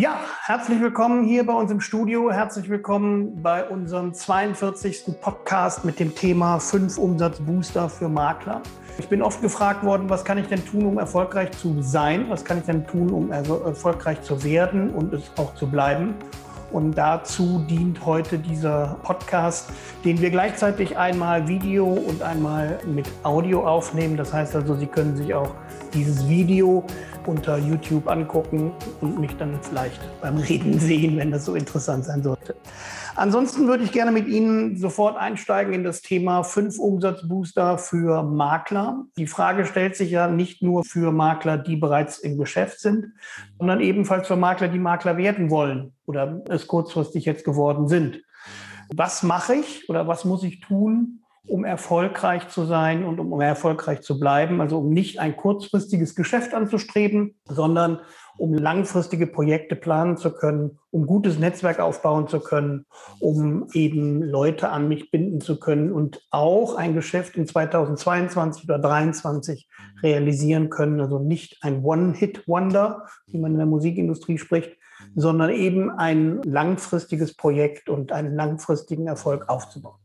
Ja, herzlich willkommen hier bei uns im Studio. Herzlich willkommen bei unserem 42. Podcast mit dem Thema 5 Umsatzbooster für Makler. Ich bin oft gefragt worden, was kann ich denn tun, um erfolgreich zu sein? Was kann ich denn tun, um erfolgreich zu werden und es auch zu bleiben? Und dazu dient heute dieser Podcast, den wir gleichzeitig einmal Video und einmal mit Audio aufnehmen. Das heißt also, Sie können sich auch dieses Video unter YouTube angucken und mich dann vielleicht beim Reden sehen, wenn das so interessant sein sollte. Ansonsten würde ich gerne mit Ihnen sofort einsteigen in das Thema fünf Umsatzbooster für Makler. Die Frage stellt sich ja nicht nur für Makler, die bereits im Geschäft sind, sondern ebenfalls für Makler, die Makler werden wollen oder es kurzfristig jetzt geworden sind. Was mache ich oder was muss ich tun, um erfolgreich zu sein und um erfolgreich zu bleiben. Also um nicht ein kurzfristiges Geschäft anzustreben, sondern um langfristige Projekte planen zu können, um gutes Netzwerk aufbauen zu können, um eben Leute an mich binden zu können und auch ein Geschäft in 2022 oder 2023 realisieren können. Also nicht ein One-Hit-Wonder, wie man in der Musikindustrie spricht, sondern eben ein langfristiges Projekt und einen langfristigen Erfolg aufzubauen.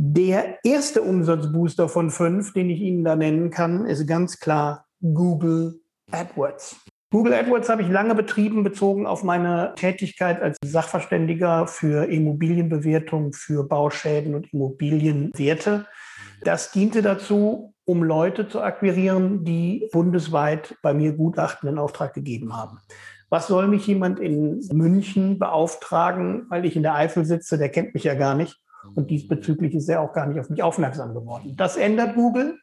Der erste Umsatzbooster von fünf, den ich Ihnen da nennen kann, ist ganz klar Google AdWords. Google AdWords habe ich lange betrieben, bezogen auf meine Tätigkeit als Sachverständiger für Immobilienbewertung, für Bauschäden und Immobilienwerte. Das diente dazu, um Leute zu akquirieren, die bundesweit bei mir Gutachten in Auftrag gegeben haben. Was soll mich jemand in München beauftragen, weil ich in der Eifel sitze, der kennt mich ja gar nicht. Und diesbezüglich ist er auch gar nicht auf mich aufmerksam geworden. Das ändert Google.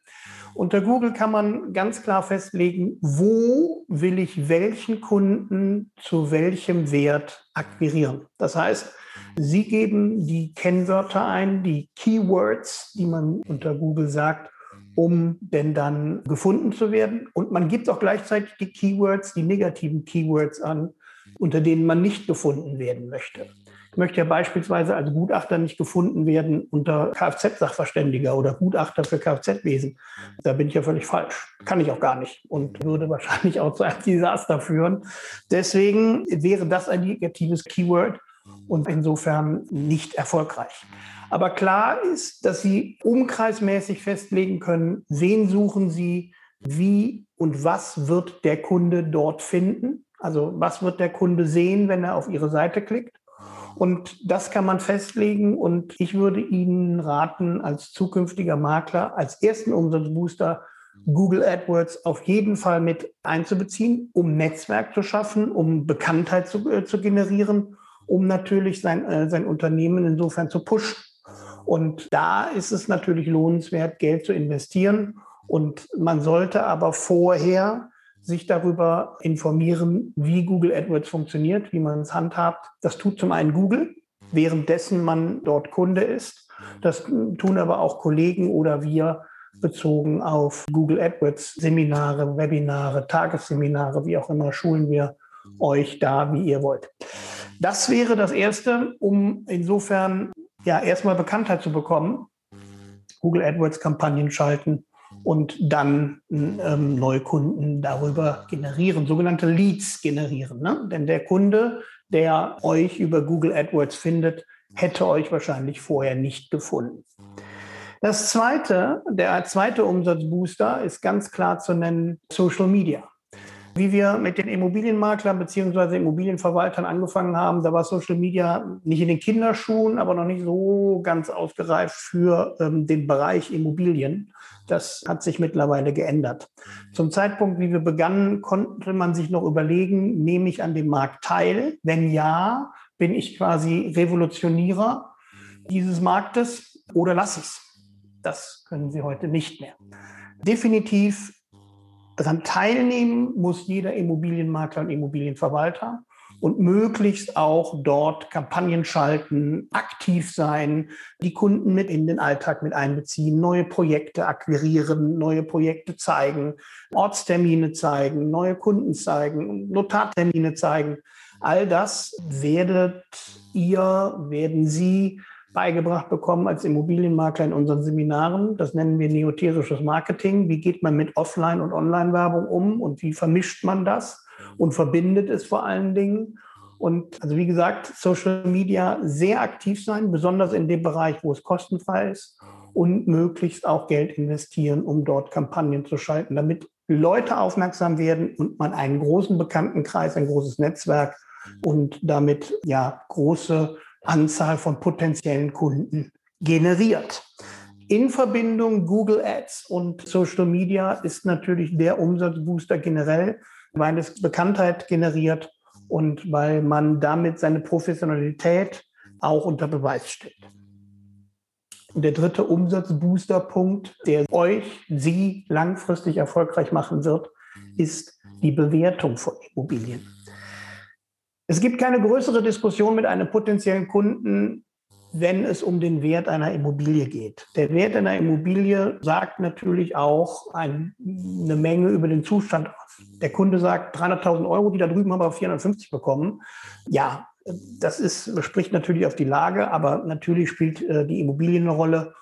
Unter Google kann man ganz klar festlegen, wo will ich welchen Kunden zu welchem Wert akquirieren. Das heißt, Sie geben die Kennwörter ein, die Keywords, die man unter Google sagt, um denn dann gefunden zu werden. Und man gibt auch gleichzeitig die Keywords, die negativen Keywords an, unter denen man nicht gefunden werden möchte. Möchte ja beispielsweise als Gutachter nicht gefunden werden unter Kfz-Sachverständiger oder Gutachter für Kfz-Wesen. Da bin ich ja völlig falsch. Kann ich auch gar nicht und würde wahrscheinlich auch zu einem Desaster führen. Deswegen wäre das ein negatives Keyword und insofern nicht erfolgreich. Aber klar ist, dass Sie umkreismäßig festlegen können, wen suchen Sie, wie und was wird der Kunde dort finden. Also was wird der Kunde sehen, wenn er auf Ihre Seite klickt? Und das kann man festlegen. Und ich würde Ihnen raten, als zukünftiger Makler, als ersten Umsatzbooster Google AdWords auf jeden Fall mit einzubeziehen, um Netzwerk zu schaffen, um Bekanntheit zu, äh, zu generieren, um natürlich sein, äh, sein Unternehmen insofern zu pushen. Und da ist es natürlich lohnenswert, Geld zu investieren. Und man sollte aber vorher sich darüber informieren, wie Google AdWords funktioniert, wie man es handhabt. Das tut zum einen Google, währenddessen man dort Kunde ist. Das tun aber auch Kollegen oder wir bezogen auf Google AdWords Seminare, Webinare, Tagesseminare, wie auch immer, schulen wir euch da, wie ihr wollt. Das wäre das Erste, um insofern ja erstmal Bekanntheit zu bekommen. Google AdWords Kampagnen schalten und dann ähm, Neukunden darüber generieren, sogenannte Leads generieren. Ne? Denn der Kunde, der euch über Google AdWords findet, hätte euch wahrscheinlich vorher nicht gefunden. Das zweite, der zweite Umsatzbooster ist ganz klar zu nennen Social Media. Wie wir mit den Immobilienmaklern bzw. Immobilienverwaltern angefangen haben, da war Social Media nicht in den Kinderschuhen, aber noch nicht so ganz ausgereift für ähm, den Bereich Immobilien. Das hat sich mittlerweile geändert. Zum Zeitpunkt, wie wir begannen, konnte man sich noch überlegen, nehme ich an dem Markt teil? Wenn ja, bin ich quasi Revolutionierer dieses Marktes oder lasse ich es? Das können Sie heute nicht mehr. Definitiv Daran teilnehmen muss jeder Immobilienmakler und Immobilienverwalter und möglichst auch dort Kampagnen schalten, aktiv sein, die Kunden mit in den Alltag mit einbeziehen, neue Projekte akquirieren, neue Projekte zeigen, Ortstermine zeigen, neue Kunden zeigen, Notartermine zeigen. All das werdet ihr, werden Sie beigebracht bekommen als Immobilienmakler in unseren Seminaren. Das nennen wir neoterisches Marketing. Wie geht man mit Offline- und Online-Werbung um und wie vermischt man das? und verbindet es vor allen Dingen. Und also wie gesagt, Social Media sehr aktiv sein, besonders in dem Bereich, wo es kostenfrei ist und möglichst auch Geld investieren, um dort Kampagnen zu schalten, damit Leute aufmerksam werden und man einen großen Bekanntenkreis, ein großes Netzwerk und damit ja große Anzahl von potenziellen Kunden generiert. In Verbindung Google Ads und Social Media ist natürlich der Umsatzbooster generell, weil es Bekanntheit generiert und weil man damit seine Professionalität auch unter Beweis stellt. Und der dritte Umsatzbooster-Punkt, der euch, Sie langfristig erfolgreich machen wird, ist die Bewertung von Immobilien. Es gibt keine größere Diskussion mit einem potenziellen Kunden, wenn es um den Wert einer Immobilie geht. Der Wert einer Immobilie sagt natürlich auch eine Menge über den Zustand aus. Der Kunde sagt 300.000 Euro, die da drüben haben wir auf 450 bekommen. Ja, das ist, spricht natürlich auf die Lage, aber natürlich spielt äh, die Immobilie eine Rolle.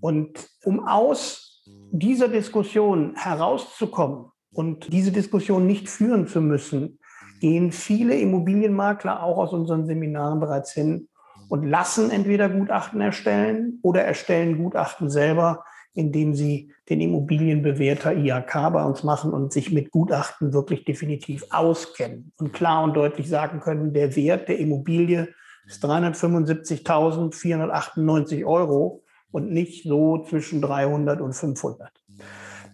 Und um aus dieser Diskussion herauszukommen und diese Diskussion nicht führen zu müssen, gehen viele Immobilienmakler auch aus unseren Seminaren bereits hin und lassen entweder Gutachten erstellen oder erstellen Gutachten selber, indem sie den Immobilienbewerter IHK bei uns machen und sich mit Gutachten wirklich definitiv auskennen und klar und deutlich sagen können, der Wert der Immobilie ist 375.498 Euro und nicht so zwischen 300 und 500.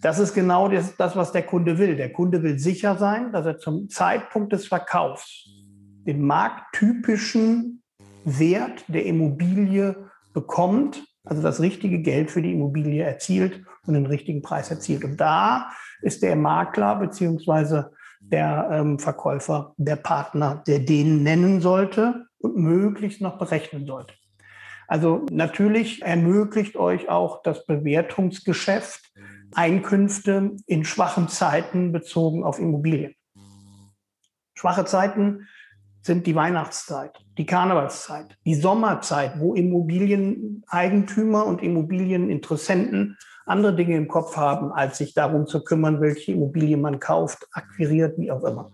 Das ist genau das, das, was der Kunde will. Der Kunde will sicher sein, dass er zum Zeitpunkt des Verkaufs den markttypischen Wert der Immobilie bekommt, also das richtige Geld für die Immobilie erzielt und den richtigen Preis erzielt. Und da ist der Makler beziehungsweise der ähm, Verkäufer der Partner, der den nennen sollte und möglichst noch berechnen sollte. Also natürlich ermöglicht euch auch das Bewertungsgeschäft Einkünfte in schwachen Zeiten bezogen auf Immobilien. Schwache Zeiten sind die Weihnachtszeit, die Karnevalszeit, die Sommerzeit, wo Immobilieneigentümer und Immobilieninteressenten andere Dinge im Kopf haben, als sich darum zu kümmern, welche Immobilie man kauft, akquiriert, wie auch immer.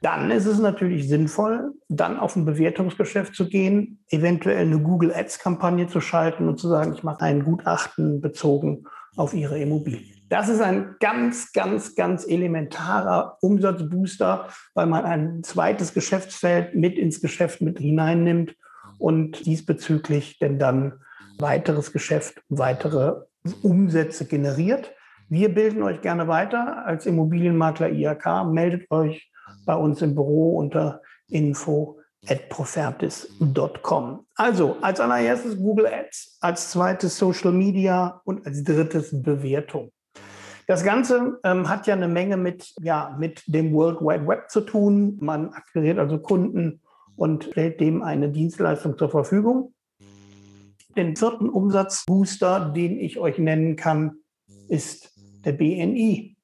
Dann ist es natürlich sinnvoll, dann auf ein Bewertungsgeschäft zu gehen, eventuell eine Google Ads-Kampagne zu schalten und zu sagen, ich mache ein Gutachten bezogen auf Ihre Immobilie. Das ist ein ganz, ganz, ganz elementarer Umsatzbooster, weil man ein zweites Geschäftsfeld mit ins Geschäft mit hineinnimmt und diesbezüglich denn dann weiteres Geschäft, weitere Umsätze generiert. Wir bilden euch gerne weiter als Immobilienmakler IHK. Meldet euch bei uns im Büro unter info profertis.com. Also als allererstes Google Ads, als zweites Social Media und als drittes Bewertung. Das Ganze ähm, hat ja eine Menge mit, ja, mit dem World Wide Web zu tun. Man akquiriert also Kunden und stellt dem eine Dienstleistung zur Verfügung. Den vierten Umsatzbooster, den ich euch nennen kann, ist der BNI.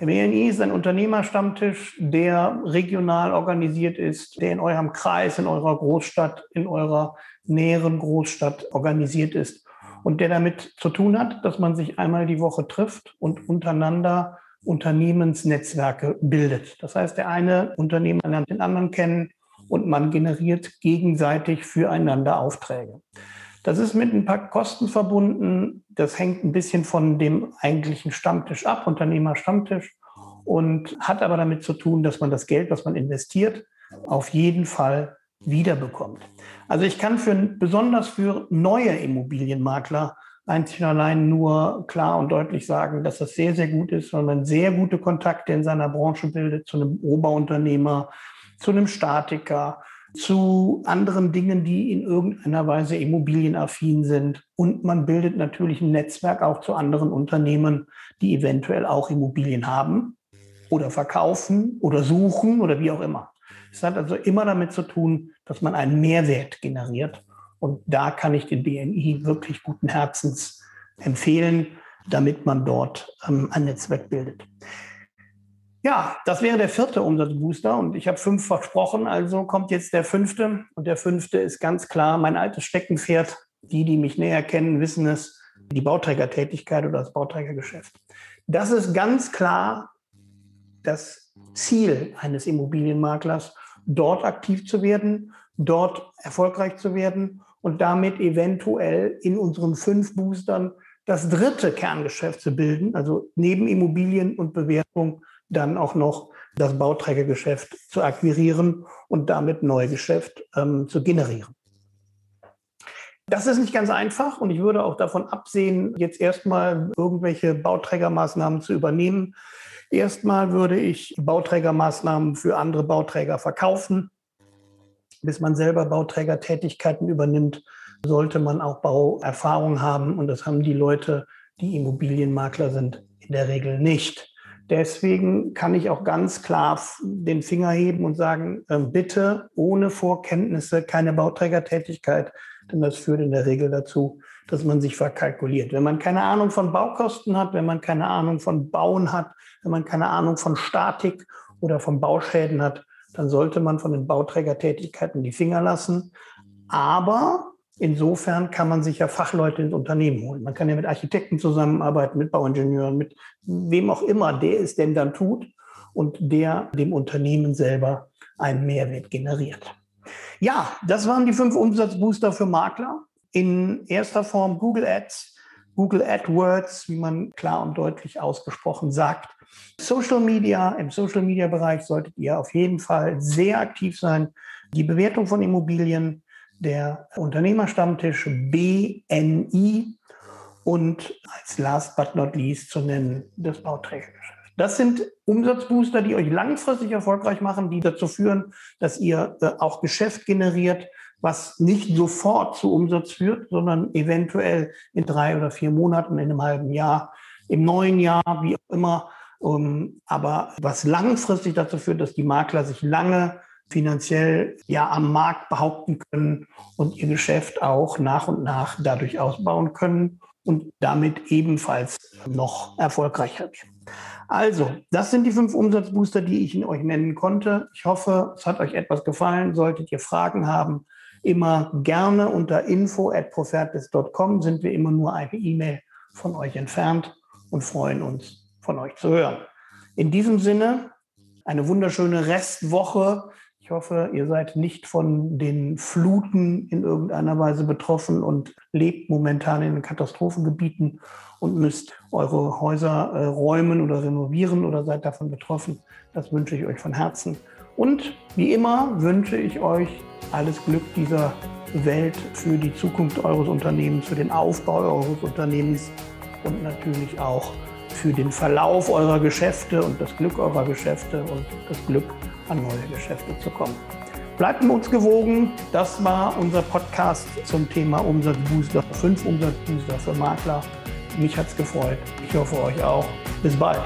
Der BNI ist ein Unternehmerstammtisch, der regional organisiert ist, der in eurem Kreis, in eurer Großstadt, in eurer näheren Großstadt organisiert ist und der damit zu tun hat, dass man sich einmal die Woche trifft und untereinander Unternehmensnetzwerke bildet. Das heißt, der eine Unternehmer lernt den anderen kennen und man generiert gegenseitig füreinander Aufträge. Das ist mit ein paar Kosten verbunden. Das hängt ein bisschen von dem eigentlichen Stammtisch ab, Unternehmerstammtisch, und hat aber damit zu tun, dass man das Geld, was man investiert, auf jeden Fall wiederbekommt. Also ich kann für besonders für neue Immobilienmakler einzig und allein nur klar und deutlich sagen, dass das sehr, sehr gut ist, weil man sehr gute Kontakte in seiner Branche bildet zu einem Oberunternehmer, zu einem Statiker, zu anderen Dingen, die in irgendeiner Weise immobilienaffin sind. Und man bildet natürlich ein Netzwerk auch zu anderen Unternehmen, die eventuell auch Immobilien haben oder verkaufen oder suchen oder wie auch immer. Es hat also immer damit zu tun, dass man einen Mehrwert generiert. Und da kann ich den BNI wirklich guten Herzens empfehlen, damit man dort ähm, ein Netzwerk bildet. Ja, das wäre der vierte Umsatzbooster und ich habe fünf versprochen, also kommt jetzt der fünfte. Und der fünfte ist ganz klar mein altes Steckenpferd. Die, die mich näher kennen, wissen es, die Bauträgertätigkeit oder das Bauträgergeschäft. Das ist ganz klar das Ziel eines Immobilienmaklers, dort aktiv zu werden, dort erfolgreich zu werden und damit eventuell in unseren fünf Boostern das dritte Kerngeschäft zu bilden, also neben Immobilien und Bewertung dann auch noch das Bauträgergeschäft zu akquirieren und damit Neugeschäft ähm, zu generieren. Das ist nicht ganz einfach und ich würde auch davon absehen, jetzt erstmal irgendwelche Bauträgermaßnahmen zu übernehmen. Erstmal würde ich Bauträgermaßnahmen für andere Bauträger verkaufen. Bis man selber Bauträgertätigkeiten übernimmt, sollte man auch Bauerfahrung haben und das haben die Leute, die Immobilienmakler sind, in der Regel nicht. Deswegen kann ich auch ganz klar den Finger heben und sagen, ähm, bitte ohne Vorkenntnisse keine Bauträgertätigkeit, denn das führt in der Regel dazu, dass man sich verkalkuliert. Wenn man keine Ahnung von Baukosten hat, wenn man keine Ahnung von Bauen hat, wenn man keine Ahnung von Statik oder von Bauschäden hat, dann sollte man von den Bauträgertätigkeiten die Finger lassen. Aber insofern kann man sich ja Fachleute ins Unternehmen holen. Man kann ja mit Architekten zusammenarbeiten, mit Bauingenieuren, mit wem auch immer, der es denn dann tut und der dem Unternehmen selber einen Mehrwert generiert. Ja, das waren die fünf Umsatzbooster für Makler. In erster Form Google Ads, Google AdWords, wie man klar und deutlich ausgesprochen sagt. Social Media, im Social Media Bereich solltet ihr auf jeden Fall sehr aktiv sein. Die Bewertung von Immobilien, der Unternehmerstammtisch BNI und als last but not least zu nennen das Bauträgergeschäft. Das sind Umsatzbooster, die euch langfristig erfolgreich machen, die dazu führen, dass ihr äh, auch Geschäft generiert, was nicht sofort zu Umsatz führt, sondern eventuell in drei oder vier Monaten, in einem halben Jahr, im neuen Jahr, wie auch immer. Ähm, aber was langfristig dazu führt, dass die Makler sich lange finanziell ja am Markt behaupten können und ihr Geschäft auch nach und nach dadurch ausbauen können und damit ebenfalls noch erfolgreicher. Also, das sind die fünf Umsatzbooster, die ich euch nennen konnte. Ich hoffe, es hat euch etwas gefallen. Solltet ihr Fragen haben, immer gerne unter info@profertis.com sind wir immer nur eine E-Mail von euch entfernt und freuen uns, von euch zu hören. In diesem Sinne, eine wunderschöne Restwoche. Ich hoffe, ihr seid nicht von den Fluten in irgendeiner Weise betroffen und lebt momentan in Katastrophengebieten und müsst eure Häuser äh, räumen oder renovieren oder seid davon betroffen. Das wünsche ich euch von Herzen. Und wie immer wünsche ich euch alles Glück dieser Welt für die Zukunft eures Unternehmens, für den Aufbau eures Unternehmens und natürlich auch für den Verlauf eurer Geschäfte und das Glück eurer Geschäfte und das Glück an neue Geschäfte zu kommen. Bleibt mit uns gewogen. Das war unser Podcast zum Thema Umsatzbooster, fünf Umsatzbooster für Makler. Mich hat es gefreut. Ich hoffe euch auch. Bis bald.